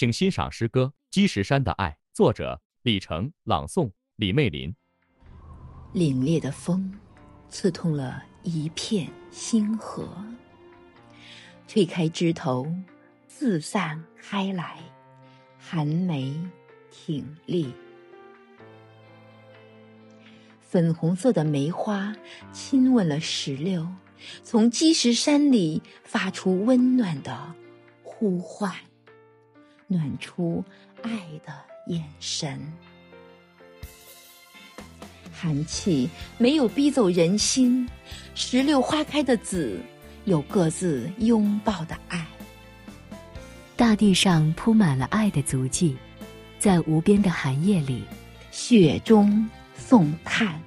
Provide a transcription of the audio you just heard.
请欣赏诗歌《积石山的爱》，作者李成，朗诵李媚林。凛冽的风，刺痛了一片星河，推开枝头，自散开来，寒梅挺立。粉红色的梅花亲吻了石榴，从积石山里发出温暖的呼唤，暖出爱的眼神。寒气没有逼走人心，石榴花开的紫，有各自拥抱的爱。大地上铺满了爱的足迹，在无边的寒夜里，雪中。送炭。